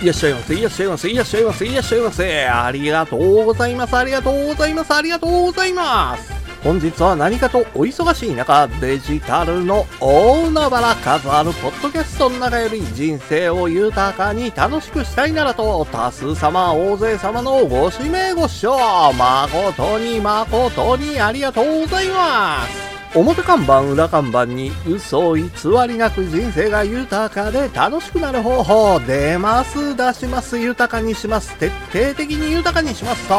いらっしゃいませ、いらっしゃいませ、いらっしゃいませ、いらっしゃいませ。ありがとうございます、ありがとうございます、ありがとうございます。本日は何かとお忙しい中、デジタルの大海原数あるポッドキャストの中より人生を豊かに楽しくしたいならと、多数様、大勢様のご指名ご視聴、誠に誠にありがとうございます。表看板裏看板に嘘偽りなく人生が豊かで楽しくなる方法出ます出します。豊かにします。徹底的に豊かにします。と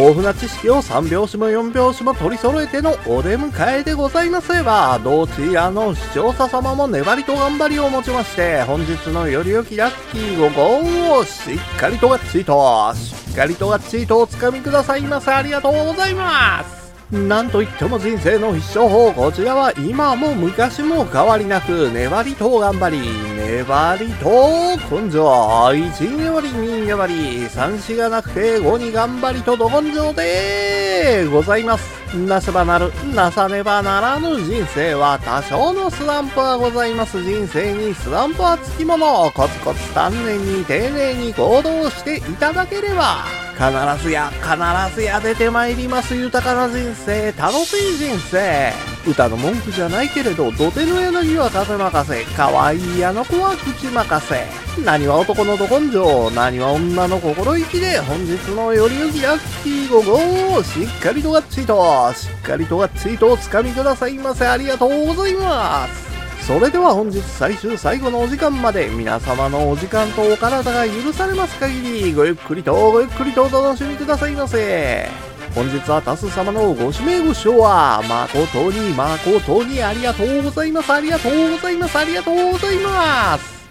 豊富な知識を3拍子も4拍子も取り揃えてのお出迎えでございます。ればどちらの視聴者様も粘りと頑張りをもちまして本日のより良きラッキー5号をしっかりとがっちりとしっかりとがっちりとおつかみくださいませ。ありがとうございます。なんといっても人生の必勝法、こちらは今も昔も変わりなく、粘りと頑張り、粘りと根性、1粘り、2粘り、3死がなくて5に頑張りとど根性でございます。なせばなる、なさねばならぬ人生は多少のスランプはございます人生にスランプはつきもの。コツコツ丹念に丁寧に行動していただければ、必ずや、必ずや出てまいります豊かな人生、楽しい人生。歌の文句じゃないけれど、土手の柳は風任せ、可愛いあの子は口任せ。何は男のど根性、何は女の心意気で、本日のよりよきラッキー午後しっかりとがっちりと、しっかりとがっちりとお掴みくださいませ。ありがとうございます。それでは本日最終最後のお時間まで皆様のお時間とお体が許されます限りごゆっくりとごゆっくりとお楽しみくださいませ。本日は多数様のご指名ご視聴は誠に誠にありがとうございます。ありがとうございます。ありがとうございます。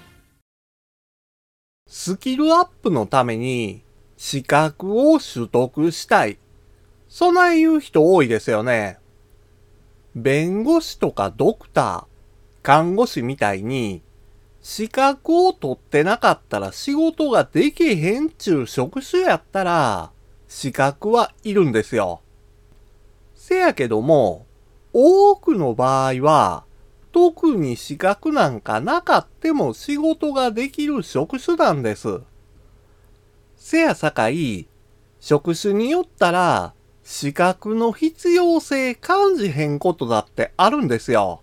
スキルアップのために資格を取得したい。そない言う人多いですよね。弁護士とかドクター、看護師みたいに資格を取ってなかったら仕事ができへんちゅう職種やったら資格はいるんですよ。せやけども、多くの場合は特に資格なんかなかっても仕事ができる職種なんです。せやさかい、職種によったら、資格の必要性感じへんことだってあるんですよ。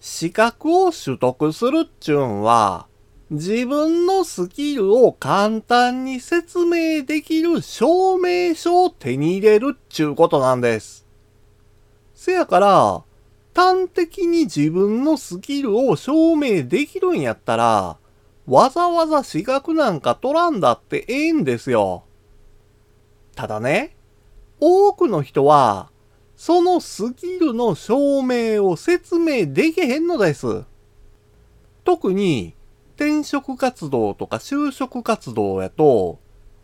資格を取得するっちゅうんは、自分のスキルを簡単に説明できる証明書を手に入れるっちゅうことなんです。せやから、端的に自分のスキルを証明できるんやったら、わざわざ資格なんか取らんだってええんですよ。ただね、多くの人は、そのスキルの証明を説明できへんのです。特に、転職活動とか就職活動やと、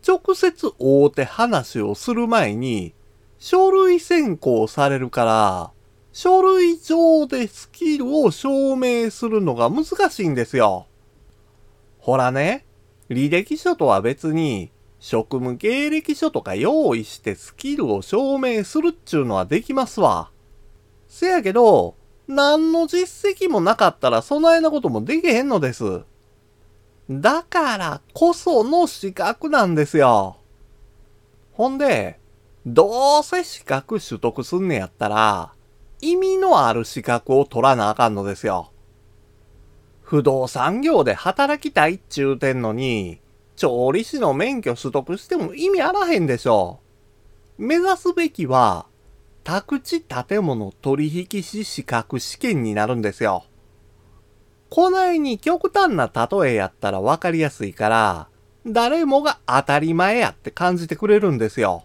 直接会うて話をする前に、書類選考されるから、書類上でスキルを証明するのが難しいんですよ。ほらね、履歴書とは別に、職務経歴書とか用意してスキルを証明するっちゅうのはできますわ。せやけど、何の実績もなかったらそないなこともできへんのです。だからこその資格なんですよ。ほんで、どうせ資格取得すんねやったら、意味のある資格を取らなあかんのですよ。不動産業で働きたいっちゅうてんのに、調理師の免許取得しても意味あらへんでしょ。目指すべきは、宅地建物取引士資格試験になるんですよ。こないに極端な例えやったらわかりやすいから、誰もが当たり前やって感じてくれるんですよ。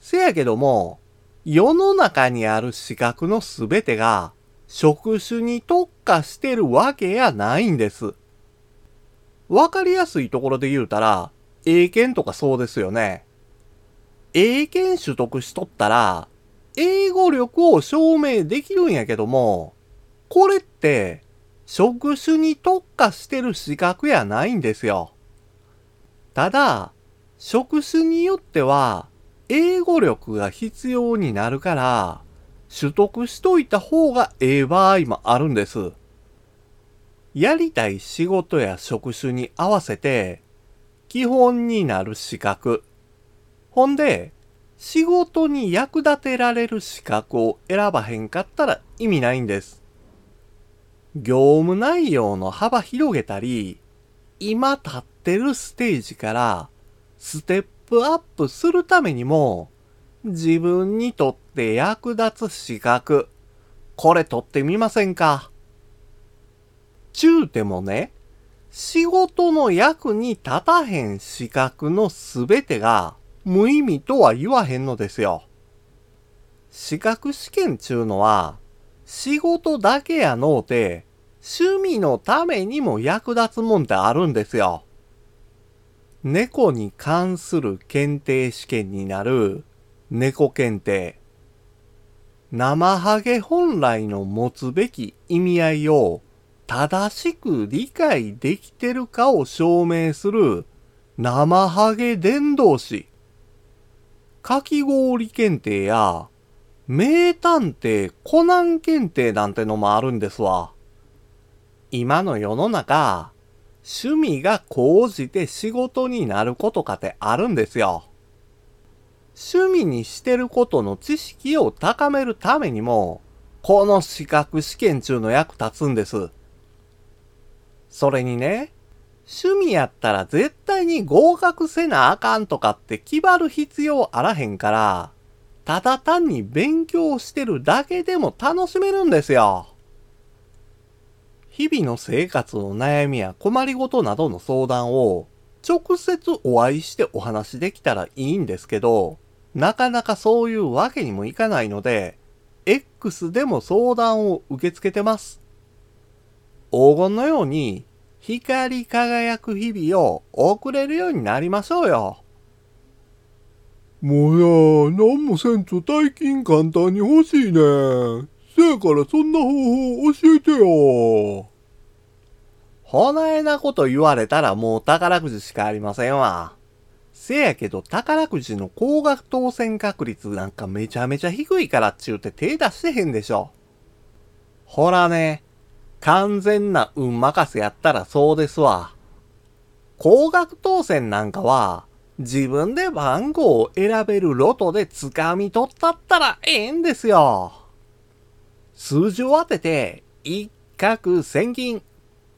せやけども、世の中にある資格のすべてが職種に特化してるわけやないんです。わかりやすいところで言うたら、英検とかそうですよね。英検取得しとったら、英語力を証明できるんやけども、これって、職種に特化してる資格やないんですよ。ただ、職種によっては、英語力が必要になるから、取得しといた方がええ場合もあるんです。やりたい仕事や職種に合わせて、基本になる資格。ほんで、仕事に役立てられる資格を選ばへんかったら意味ないんです。業務内容の幅広げたり、今立ってるステージからステップアップするためにも、自分にとって役立つ資格、これ取ってみませんか？ちゅうてもね、仕事の役に立たへん資格のすべてが無意味とは言わへんのですよ。資格試験ちゅうのは、仕事だけやのうて、趣味のためにも役立つもんってあるんですよ。猫に関する検定試験になる猫検定。生ハゲ本来の持つべき意味合いを正しく理解できてるかを証明する生ハゲ伝道師。かき氷検定や名探偵コナン検定なんてのもあるんですわ。今の世の中、趣味が高じて仕事になることかってあるんですよ。趣味にしてることの知識を高めるためにも、この資格試験中の役立つんです。それにね、趣味やったら絶対に合格せなあかんとかって決まる必要あらへんから、ただ単に勉強してるだけでも楽しめるんですよ。日々の生活の悩みや困りごとなどの相談を直接お会いしてお話できたらいいんですけど、なかなかそういうわけにもいかないので、X でも相談を受け付けてます。黄金のように光り輝く日々を送れるようになりましょうよ。もうや、なんもせんと大金簡単に欲しいね。せやからそんな方法教えてよ。ほなえなこと言われたらもう宝くじしかありませんわ。せやけど宝くじの高額当選確率なんかめちゃめちゃ低いからっちゅうて手出してへんでしょ。ほらね、完全な運任せやったらそうですわ。高額当選なんかは、自分で番号を選べるロトで掴み取ったったらええんですよ。数字を当てて、一攫千金、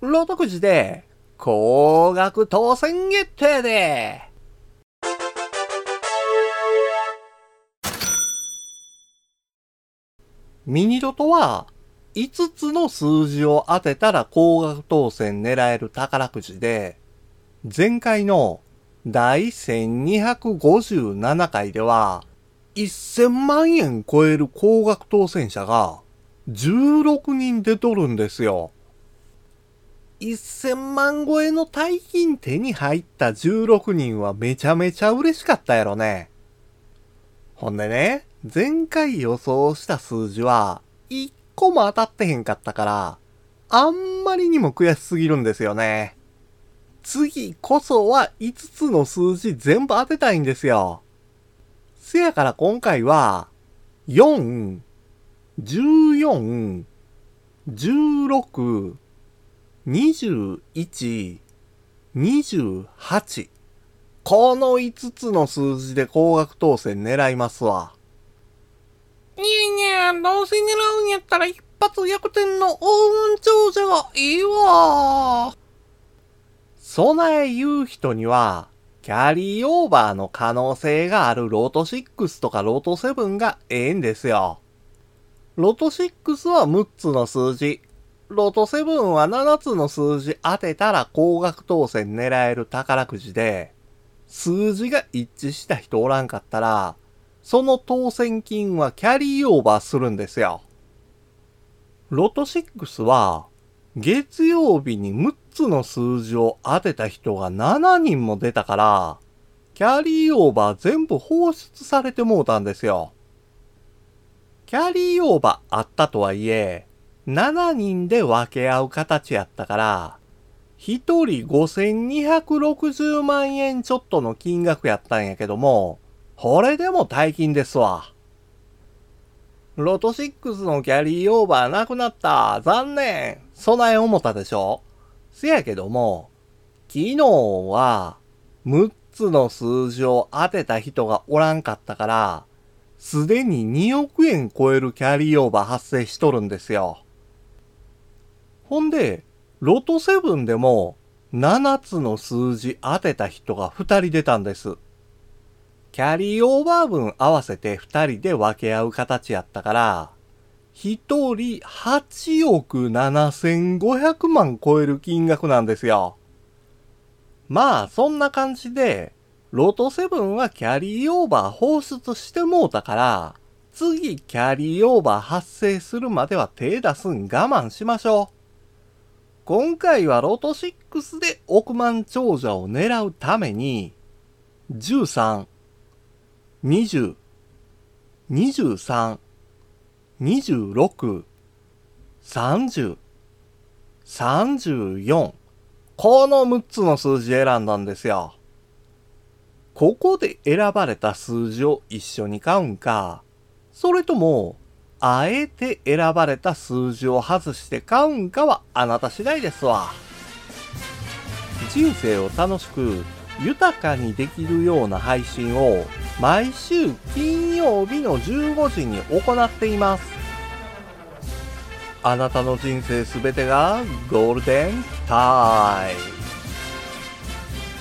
ロトくじで、高額当選決定で。ミニロトは、5つの数字を当てたら高額当選狙える宝くじで、前回の第1257回では、1000万円超える高額当選者が16人出とるんですよ。1000万超えの大金手に入った16人はめちゃめちゃ嬉しかったやろね。ほんでね、前回予想した数字は1個も当たってへんかったから、あんまりにも悔しすぎるんですよね。次こそは5つの数字全部当てたいんですよ。せやから今回は、4、14、16、21、28。この5つの数字で高額当選狙いますわ。いやいや、どうせ狙うんやったら一発逆転の大運長者がいいわ。備え言う人には、キャリーオーバーの可能性があるロート6とかロート7がええんですよ。ロト6は6つの数字。ロト7は7つの数字当てたら高額当選狙える宝くじで、数字が一致した人おらんかったら、その当選金はキャリーオーバーするんですよ。ロト6は、月曜日に6つの数字を当てた人が7人も出たから、キャリーオーバー全部放出されてもうたんですよ。キャリーオーバーあったとはいえ、7人で分け合う形やったから、1人5260万円ちょっとの金額やったんやけども、これでも大金ですわ。ロト6のキャリーオーバーなくなった。残念。備え思ったでしょせやけども、昨日は6つの数字を当てた人がおらんかったから、すでに2億円超えるキャリーオーバー発生しとるんですよ。ほんで、ロト7でも7つの数字当てた人が2人出たんです。キャリーオーバー分合わせて2人で分け合う形やったから、1人8億7500万超える金額なんですよ。まあ、そんな感じで、ロト7はキャリーオーバー放出してもうたから、次キャリーオーバー発生するまでは手出すん我慢しましょう。今回はロト6で億万長者を狙うために、13、20、23、26、30、34、この6つの数字選んだんですよ。ここで選ばれた数字を一緒に買うんか、それとも、あえて選ばれた数字を外して買うんかはあなた次第ですわ。人生を楽しく豊かにできるような配信を毎週金曜日の15時に行っています。あなたの人生すべてがゴールデンタイム。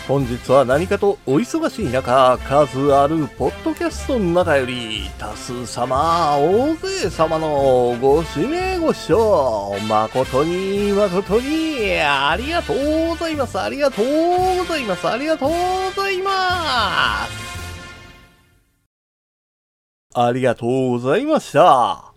本日は何かとお忙しい中、数あるポッドキャストの中より、多数様、大勢様のご指名ご視聴、誠に誠に、ありがとうございます、ありがとうございます、ありがとうございます。ありがとうございました。